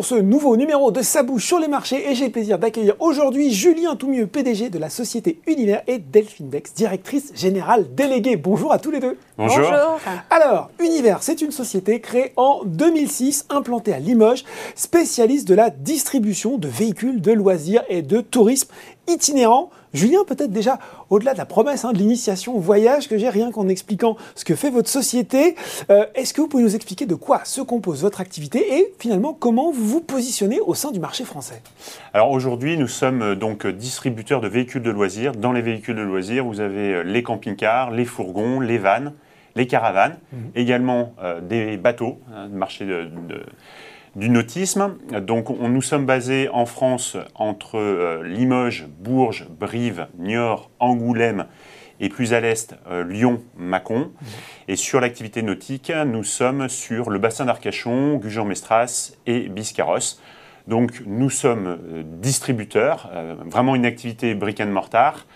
Pour ce nouveau numéro de Sabouche sur les marchés et j'ai le plaisir d'accueillir aujourd'hui Julien Toumieux, PDG de la société Univers et Delphine Dex, directrice générale déléguée. Bonjour à tous les deux. Bonjour. Alors, Univers, c'est une société créée en 2006, implantée à Limoges, spécialiste de la distribution de véhicules de loisirs et de tourisme itinérant. Julien, peut-être déjà, au-delà de la promesse hein, de l'initiation au voyage que j'ai, rien qu'en expliquant ce que fait votre société, euh, est-ce que vous pouvez nous expliquer de quoi se compose votre activité et finalement comment vous vous positionnez au sein du marché français? Alors aujourd'hui, nous sommes euh, donc distributeurs de véhicules de loisirs. Dans les véhicules de loisirs, vous avez euh, les camping-cars, les fourgons, les vannes, les caravanes, mmh. également des bateaux, hein, marché de du nautisme. Donc on, nous sommes basés en France entre euh, Limoges, Bourges, Brive, Niort, Angoulême et plus à l'est, euh, Lyon, Mâcon. Et sur l'activité nautique, nous sommes sur le bassin d'Arcachon, Gujan-Mestras et Biscarrosse. Donc nous sommes euh, distributeurs, vraiment une activité brick and mortar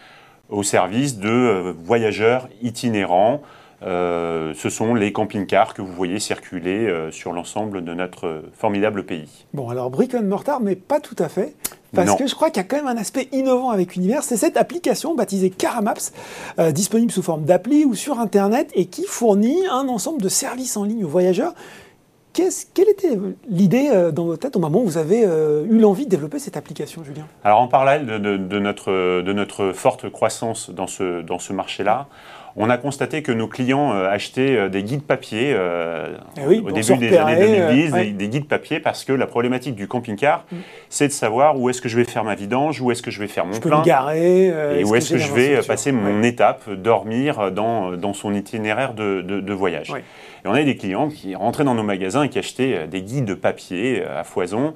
au service de voyageurs itinérants, euh, ce sont les camping-cars que vous voyez circuler euh, sur l'ensemble de notre formidable pays. Bon, alors brick and mortar, mais pas tout à fait. Parce que je crois qu'il y a quand même un aspect innovant avec Univers, c'est cette application baptisée Caramaps, euh, disponible sous forme d'appli ou sur Internet et qui fournit un ensemble de services en ligne aux voyageurs. quelle était l'idée dans votre tête au moment où vous avez eu l'envie de développer cette application, Julien? Alors en parallèle de, notre, de notre forte croissance dans ce, dans ce marché-là, on a constaté que nos clients euh, achetaient euh, des guides papier euh, eh au début des années 2010, des, guides papier, parce que la problématique du camping-car, mm. c'est de savoir où est-ce que je vais faire ma vidange, où est-ce que je vais faire mon je plein, garer, et où est-ce que, je vais passer mon étape, dormir dans, dans son itinéraire de, de, voyage. Et on avait des clients qui rentraient dans nos magasins et qui achetaient des guides de papier à foison.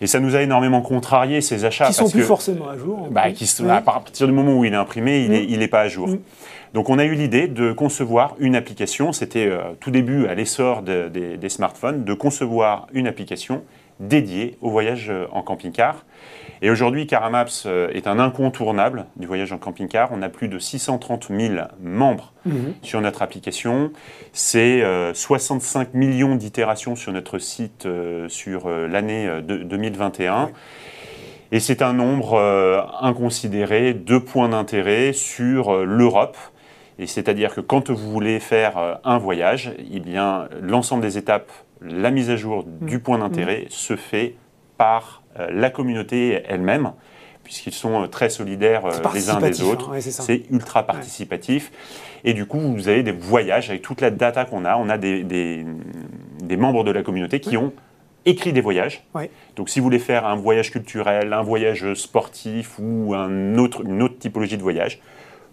Et ça nous a énormément contrarié ces achats. Qui sont plus forcément à jour. Bah, qui, à partir du moment où il est imprimé, il n'est mm. pas à jour. Mm. Donc on a eu l'idée de concevoir une application, c'était euh, tout début à l'essor des smartphones, de concevoir une application dédiée au voyage euh, en camping-car. Et aujourd'hui, Caramaps euh, est un incontournable du voyage en camping-car. On a plus de 630 000 membres mhm. sur notre application. C'est 65 millions d'itérations sur notre site sur l'année 2021. Et c'est un nombre inconsidéré de points d'intérêt sur l'Europe et c'est-à-dire que quand vous voulez faire euh, un voyage, eh bien, l'ensemble des étapes, la mise à jour du mmh. point d'intérêt mmh. se fait par euh, la communauté elle-même, puisqu'ils sont euh, très solidaires les uns des autres. Hein, c'est ultra participatif. Et du coup, vous avez des voyages avec toute la data qu'on a. On a des, des, membres de la communauté qui ont écrit des voyages. Donc, si vous voulez faire un voyage culturel, un voyage sportif ou un autre, une autre typologie de voyage,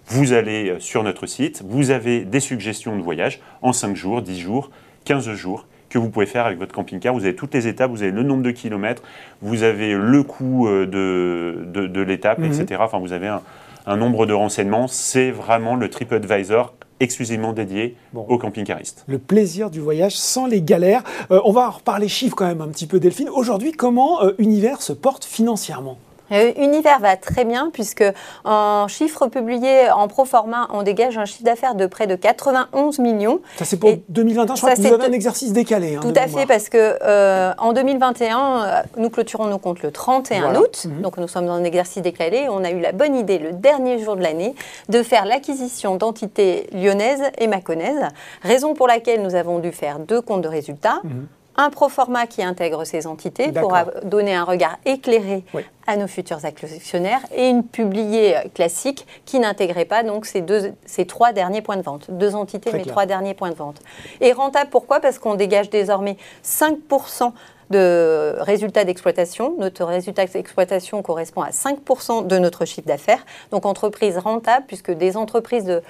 vous allez euh, sur notre site, vous avez des suggestions de voyage en 5 jours, 10 jours, 15 jours que vous pouvez faire avec votre camping-car. Vous avez toutes les étapes, vous avez le nombre de kilomètres, vous avez le coût euh, de, de, l'étape, mhm. etc. Enfin, vous avez un, nombre de renseignements. C'est vraiment le TripAdvisor exclusivement dédié aux camping-caristes. Le plaisir du voyage sans les galères. Euh, on va en reparler chiffres quand même un petit peu, Delphine. Aujourd'hui, comment Univers se porte financièrement? Univers va très bien puisque en chiffres publiés en pro forma, on dégage un chiffre d'affaires de près de 91 millions. Ça c'est pour 2021, je crois que vous avez un exercice décalé. Hein, tout à fait parce que euh, en 2021, euh, nous clôturons nos comptes le 31 août, mhm. donc nous sommes dans un exercice décalé. On a eu la bonne idée le dernier jour de l'année de faire l'acquisition d'entités lyonnaises et mâconnaises, raison pour laquelle nous avons dû faire deux comptes de résultats. Mhm un proforma qui intègre ces entités pour donner un regard éclairé à nos futurs actionnaires et une publiée classique qui n'intégrait pas donc ces, deux, ces trois derniers points de vente. Deux entités, mais trois derniers points de vente. Et rentable, pourquoi? Parce qu'on dégage désormais 5% de résultats d'exploitation. Notre résultat d'exploitation correspond à 5% de notre chiffre d'affaires. Donc entreprise rentable, puisque des entreprises de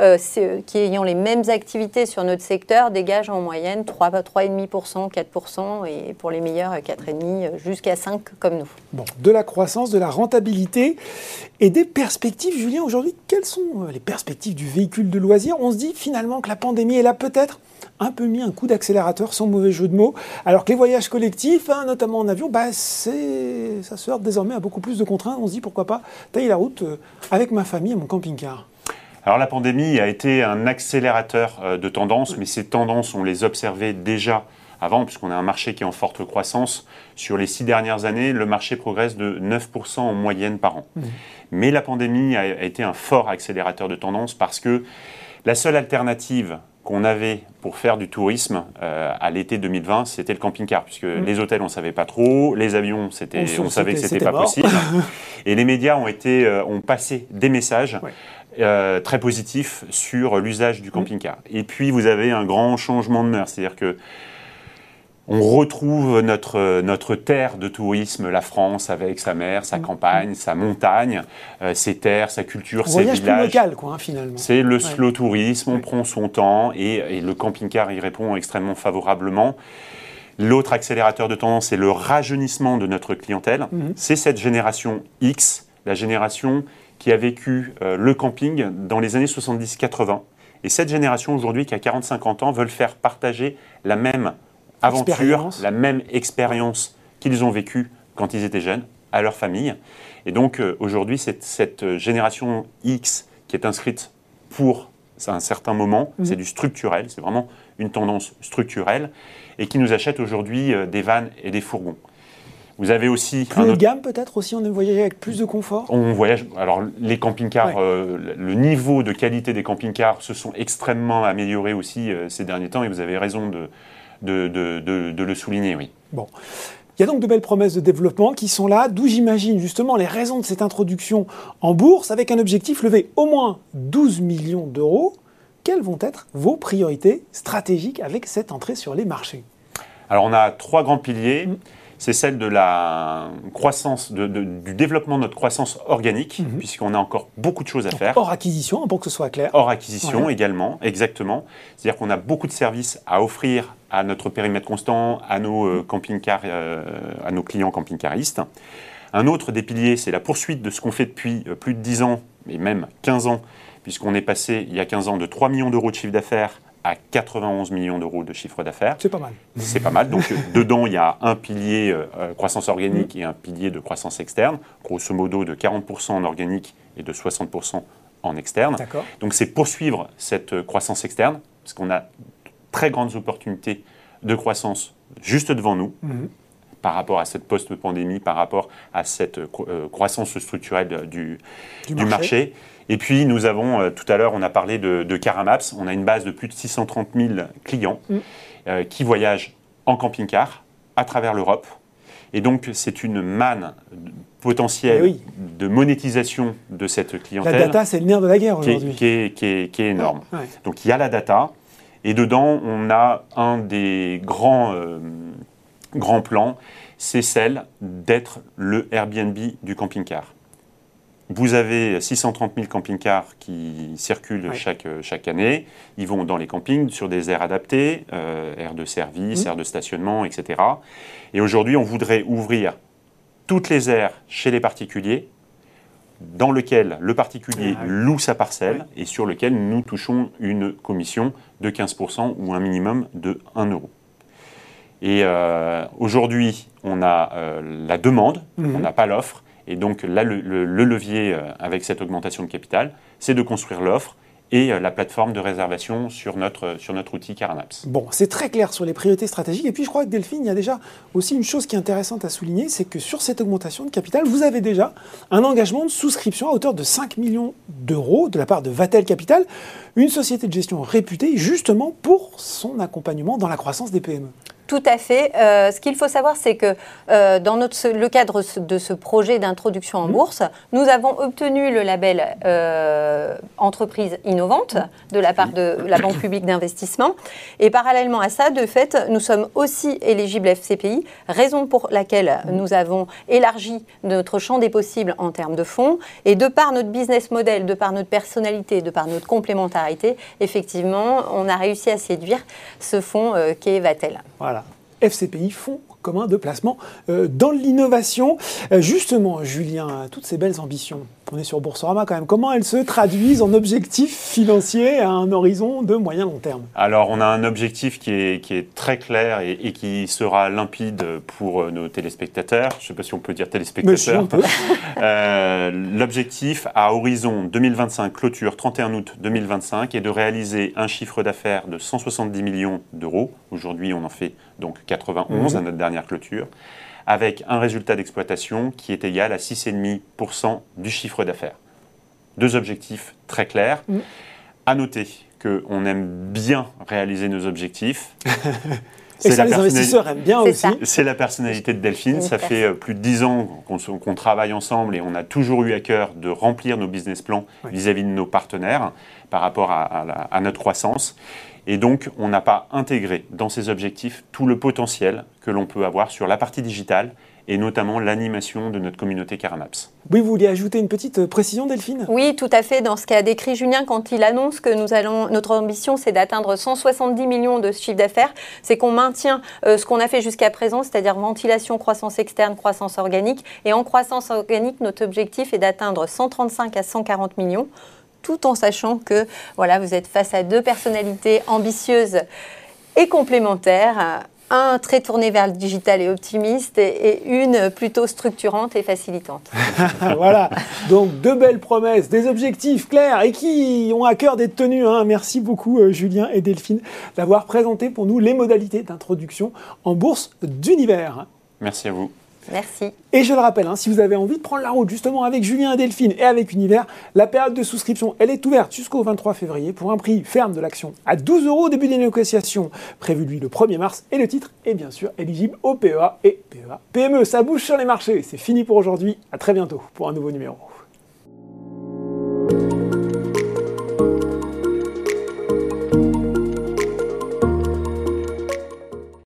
euh, qui ayant les mêmes activités sur notre secteur dégagent en moyenne 3, 3,5%, 4%, et pour les meilleurs, 4,5% jusqu'à 5% comme nous. Bon, de la croissance, de la rentabilité et des perspectives. Julien, aujourd'hui, quelles sont euh, les perspectives du véhicule de loisirs? On se dit finalement que la pandémie est là peut-être un peu mis un coup d'accélérateur, sans mauvais jeu de mots, alors que les voyages collectifs, hein, notamment en avion, bah, ça se heurte désormais à beaucoup plus de contraintes. On se dit pourquoi pas tailler la route euh, avec ma famille et mon camping-car. Alors la pandémie a été un accélérateur euh, de tendances, mais ces tendances, on les observait déjà avant, puisqu'on a un marché qui est en forte croissance. Sur les six dernières années, le marché progresse de 9% en moyenne par an. Mmh. Mais la pandémie a été un fort accélérateur de tendance parce que la seule alternative qu'on avait pour faire du tourisme euh, à l'été 2020, c'était le camping-car, puisque mmh. les hôtels, on ne savait pas trop, les avions, on, savait que c'était pas possible. et les médias ont, été, euh, ont passé des messages euh, très positifs sur l'usage du mmh. camping-car. Et puis, vous avez un grand changement de mœurs, c'est-à-dire que on retrouve notre, notre terre de tourisme, la France, avec sa mer, sa mm. campagne, sa montagne, euh, ses terres, sa culture, ses villages. Plus local, quoi, hein, finalement. C'est le slow tourisme, on prend son temps et, le camping-car y répond extrêmement favorablement. L'autre accélérateur de tendance, c'est le rajeunissement de notre clientèle. Mm-hmm. C'est cette génération X, la génération qui a vécu euh, le camping dans les années 70-80. Et cette génération aujourd'hui, qui a 40-50 ans, veulent faire partager la même aventure, la même expérience qu'ils ont vécue quand ils étaient jeunes, à leur famille. Et donc euh, aujourd'hui, cette, cette, génération X qui est inscrite pour un certain moment, mhm. c'est du structurel, c'est vraiment une tendance structurelle, et qui nous achète aujourd'hui euh, des vannes et des fourgons. Vous avez aussi. Plus de gamme peut-être aussi, on voyage avec plus de confort? On voyage. Alors les camping-cars, euh, le niveau de qualité des camping-cars se sont extrêmement améliorés aussi ces derniers temps, et vous avez raison de, de, le souligner, oui. Bon. Il y a donc de belles promesses de développement qui sont là, d'où j'imagine justement les raisons de cette introduction en bourse avec un objectif levé au moins 12 millions d'euros. Quelles vont être vos priorités stratégiques avec cette entrée sur les marchés? Alors on a trois grands piliers. Mm c'est celle de la croissance, du développement de notre croissance organique, mhm. puisqu'on a encore beaucoup de choses à faire. Hors acquisition, pour que ce soit clair. Hors acquisition également, exactement. C'est-à-dire qu'on a beaucoup de services à offrir à notre périmètre constant, à nos euh, euh, à nos clients camping-caristes. Un autre des piliers, c'est la poursuite de ce qu'on fait depuis euh, plus de 10 ans, et même 15 ans, puisqu'on est passé il y a 15 ans de 3 millions d'euros de chiffre d'affaires à 91 millions d'euros de chiffre d'affaires. C'est pas mal. C'est pas mal. Donc, dedans, il y a un pilier euh, croissance organique et un pilier de croissance externe, grosso modo de 40% en organique et de 60% en externe. Donc, c'est poursuivre cette euh, croissance externe, parce qu'on a très grandes opportunités de croissance juste devant nous. Mhm. Par rapport à cette post-pandémie, par rapport à cette euh, croissance structurelle du, du, marché. Et puis, nous avons, euh, tout à l'heure, on a parlé de, Caramaps. On a une base de plus de 630 000 clients mm. euh, qui voyagent en camping-car à travers l'Europe. Et donc, c'est une manne potentielle de monétisation de cette clientèle. La data, c'est le nerf de la guerre aujourd'hui. Qui, est, énorme. Donc, il y a la data. Et dedans, on a un des grands, euh, grands plans, c'est celle d'être le Airbnb du camping-car. Vous avez 630 000 camping-cars qui circulent chaque, chaque année. Ils vont dans les campings sur des aires adaptées, euh, aires de service, mmh. aires de stationnement, etc. Et aujourd'hui, on voudrait ouvrir toutes les aires chez les particuliers dans lesquelles le particulier ah loue sa parcelle et sur lequel nous touchons une commission de 15% ou un minimum de 1 euro. Et euh, aujourd'hui, on a euh, la demande, mmh. on n'a pas l'offre. Et donc là, le, levier euh, avec cette augmentation de capital, c'est de construire l'offre et la plateforme de réservation sur notre, sur notre outil Caranaps. Bon, c'est très clair sur les priorités stratégiques. Et puis je crois que Delphine, il y a déjà aussi une chose qui est intéressante à souligner, c'est que sur cette augmentation de capital, vous avez déjà un engagement de souscription à hauteur de 5 millions d'euros de la part de Vatel Capital, une société de gestion réputée justement pour son accompagnement dans la croissance des PME. Tout à fait. Euh, ce qu'il faut savoir, c'est que euh, dans notre, le cadre de ce projet d'introduction en mmh. bourse, nous avons obtenu le label euh, entreprise innovante de la part de la Banque publique d'investissement. Et parallèlement à ça, de fait, nous sommes aussi éligibles FCPI, raison pour laquelle mmh. nous avons élargi notre champ des possibles en termes de fonds. Et de par notre business model, de par notre personnalité, de par notre complémentarité, effectivement, on a réussi à séduire ce fonds qu'est Vatel. FCPI, Fonds commun de placement euh, dans l'innovation. Euh, justement, Julien, toutes ces belles ambitions, on est sur Boursorama quand même, comment elles se traduisent en objectifs financiers à un horizon de moyen long terme? Alors, on a un objectif qui est, qui est très clair et, qui sera limpide pour nos téléspectateurs. Je ne sais pas si on peut dire téléspectateurs. Euh, l'objectif à horizon 2025, clôture 31 août 2025, est de réaliser un chiffre d'affaires de 170 millions d'euros. Aujourd'hui, on en fait donc 91 mmh. à notre dernière clôture avec un résultat d'exploitation qui est égal à 6,5% du chiffre d'affaires. Deux objectifs très clairs. Mm. À noter qu'on aime bien réaliser nos objectifs. Et ça, les investisseurs aiment bien aussi. C'est la personnalité de Delphine. Ça fait euh, plus de dix ans qu'on travaille ensemble et on a toujours eu à cœur de remplir nos business plans vis-à-vis de nos partenaires par rapport à notre croissance. Et donc, on n'a pas intégré dans ces objectifs tout le potentiel que l'on peut avoir sur la partie digitale et notamment l'animation de notre communauté Caramaps. Oui, vous vouliez ajouter une petite euh, précision, Delphine? Oui, tout à fait. Dans ce qu'a décrit Julien quand il annonce que nous allons, notre ambition, c'est d'atteindre 170 millions de chiffre d'affaires, c'est qu'on maintient euh, ce qu'on a fait jusqu'à présent, c'est-à-dire ventilation, croissance externe, croissance organique. Et en croissance organique, notre objectif est d'atteindre 135 à 140 millions tout en sachant que voilà, vous êtes face à deux personnalités ambitieuses et complémentaires un très tourné vers le digital et optimiste et, une plutôt structurante et facilitante. voilà, donc deux belles promesses, des objectifs clairs et qui ont à cœur d'être tenus. Hein. Merci beaucoup euh, Julien et Delphine d'avoir présenté pour nous les modalités d'introduction en bourse d'univers. Merci à vous. Merci. Et je le rappelle, hein, si vous avez envie de prendre la route justement avec Julien et Delphine et avec Univers, la période de souscription, elle est ouverte jusqu'au 23 février pour un prix ferme de l'action à 12 euros au début des négociations, prévu lui le 1er mars. Et le titre est bien sûr éligible au PEA et PEA PME. Ça bouge sur les marchés. C'est fini pour aujourd'hui. À très bientôt pour un nouveau numéro.